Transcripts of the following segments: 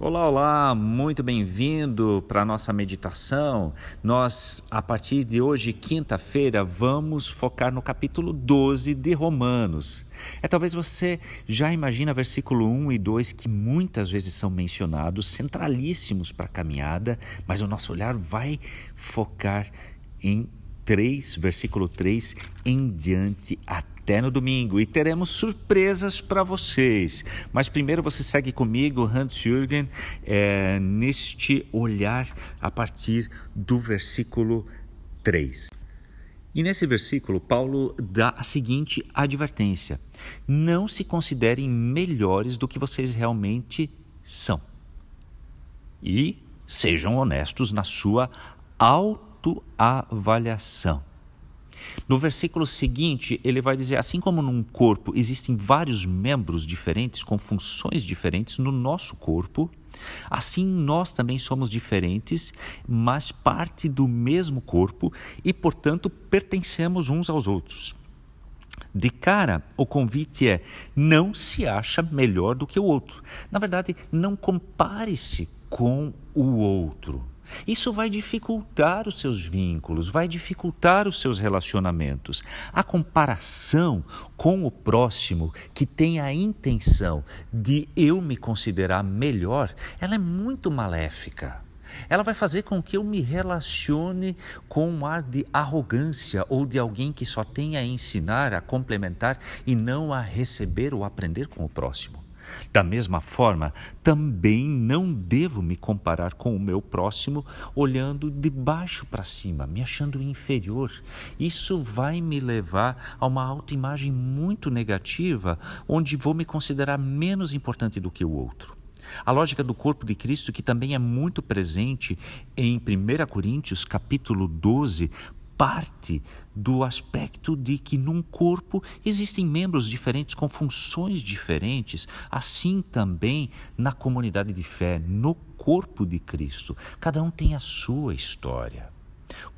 Olá, olá, muito bem-vindo para a nossa meditação. Nós, a partir de hoje, quinta-feira, vamos focar no capítulo 12 de Romanos. É talvez você já imagina versículo 1 e 2 que muitas vezes são mencionados, centralíssimos para a caminhada, mas o nosso olhar vai focar em 3, versículo 3 em diante até até no domingo e teremos surpresas para vocês. Mas primeiro você segue comigo, Hans Jürgen, é, neste olhar a partir do versículo 3. E nesse versículo, Paulo dá a seguinte advertência: Não se considerem melhores do que vocês realmente são. E sejam honestos na sua autoavaliação. No versículo seguinte, ele vai dizer: assim como num corpo existem vários membros diferentes com funções diferentes no nosso corpo, assim nós também somos diferentes, mas parte do mesmo corpo e, portanto, pertencemos uns aos outros. De cara, o convite é: não se acha melhor do que o outro. Na verdade, não compare-se com o outro. Isso vai dificultar os seus vínculos, vai dificultar os seus relacionamentos. A comparação com o próximo que tem a intenção de eu me considerar melhor, ela é muito maléfica. Ela vai fazer com que eu me relacione com um ar de arrogância ou de alguém que só tem a ensinar, a complementar e não a receber ou aprender com o próximo. Da mesma forma, também não devo me comparar com o meu próximo olhando de baixo para cima, me achando inferior. Isso vai me levar a uma autoimagem muito negativa, onde vou me considerar menos importante do que o outro. A lógica do corpo de Cristo, que também é muito presente em 1 Coríntios, capítulo 12, parte do aspecto de que num corpo existem membros diferentes com funções diferentes, assim também na comunidade de fé, no corpo de Cristo. Cada um tem a sua história.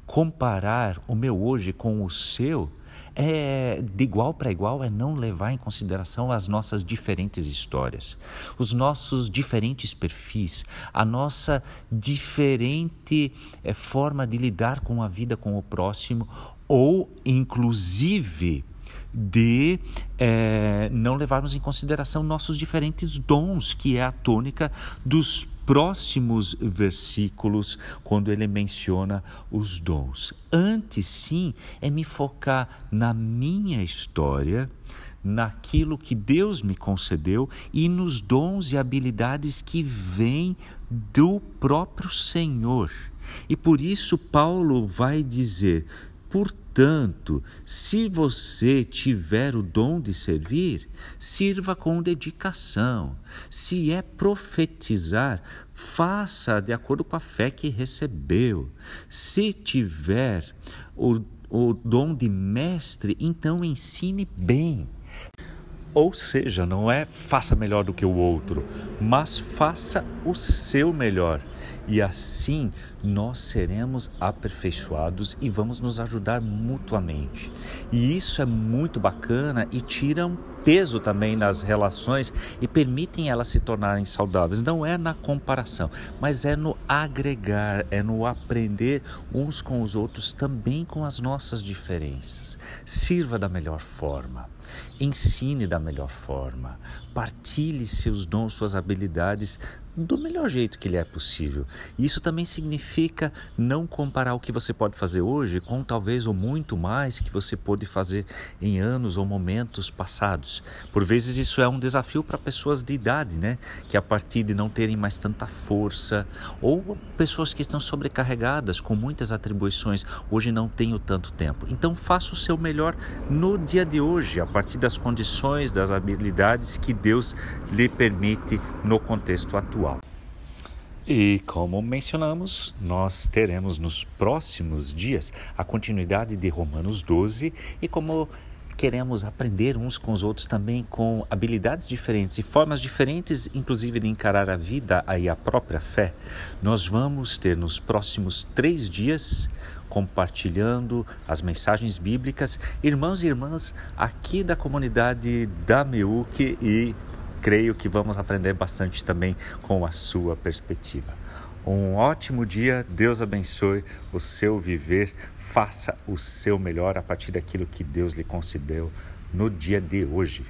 Comparar o meu hoje com o seu é de igual para igual é não levar em consideração as nossas diferentes histórias, os nossos diferentes perfis, a nossa diferente é, forma de lidar com a vida com o próximo ou inclusive de é, não levarmos em consideração nossos diferentes dons, que é a tônica dos próximos versículos, quando ele menciona os dons. Antes, sim, é me focar na minha história, naquilo que Deus me concedeu e nos dons e habilidades que vêm do próprio Senhor. E por isso Paulo vai dizer: Portanto, se você tiver o dom de servir, sirva com dedicação. Se é profetizar, faça de acordo com a fé que recebeu. Se tiver o, o dom de mestre, então ensine bem. Ou seja, não é faça melhor do que o outro, mas faça o seu melhor e assim nós seremos aperfeiçoados e vamos nos ajudar mutuamente. E isso é muito bacana e tira um peso também nas relações e permitem elas se tornarem saudáveis. Não é na comparação, mas é no agregar, é no aprender uns com os outros, também com as nossas diferenças. Sirva da melhor forma, ensine da melhor forma, partilhe seus dons, suas habilidades do melhor jeito que lhe é possível. Isso também significa não comparar o que você pode fazer hoje com talvez ou muito mais que você pôde fazer em anos ou momentos passados. Por vezes isso é um desafio para pessoas de idade, né? Que a partir de não terem mais tanta força ou pessoas que estão sobrecarregadas com muitas atribuições, hoje não tenho tanto tempo. Então faça o seu melhor no dia de hoje, a partir das condições, das habilidades que Deus lhe permite no contexto atual. E como mencionamos, nós teremos nos próximos dias a continuidade de Romanos 12 e como queremos aprender uns com os outros também com habilidades diferentes e formas diferentes, inclusive de encarar a vida e a própria fé, nós vamos ter nos próximos três dias compartilhando as mensagens bíblicas, irmãos e irmãs aqui da comunidade da MEUC e creio que vamos aprender bastante também com a sua perspectiva. Um ótimo dia, Deus abençoe o seu viver, faça o seu melhor a partir daquilo que Deus lhe concedeu no dia de hoje.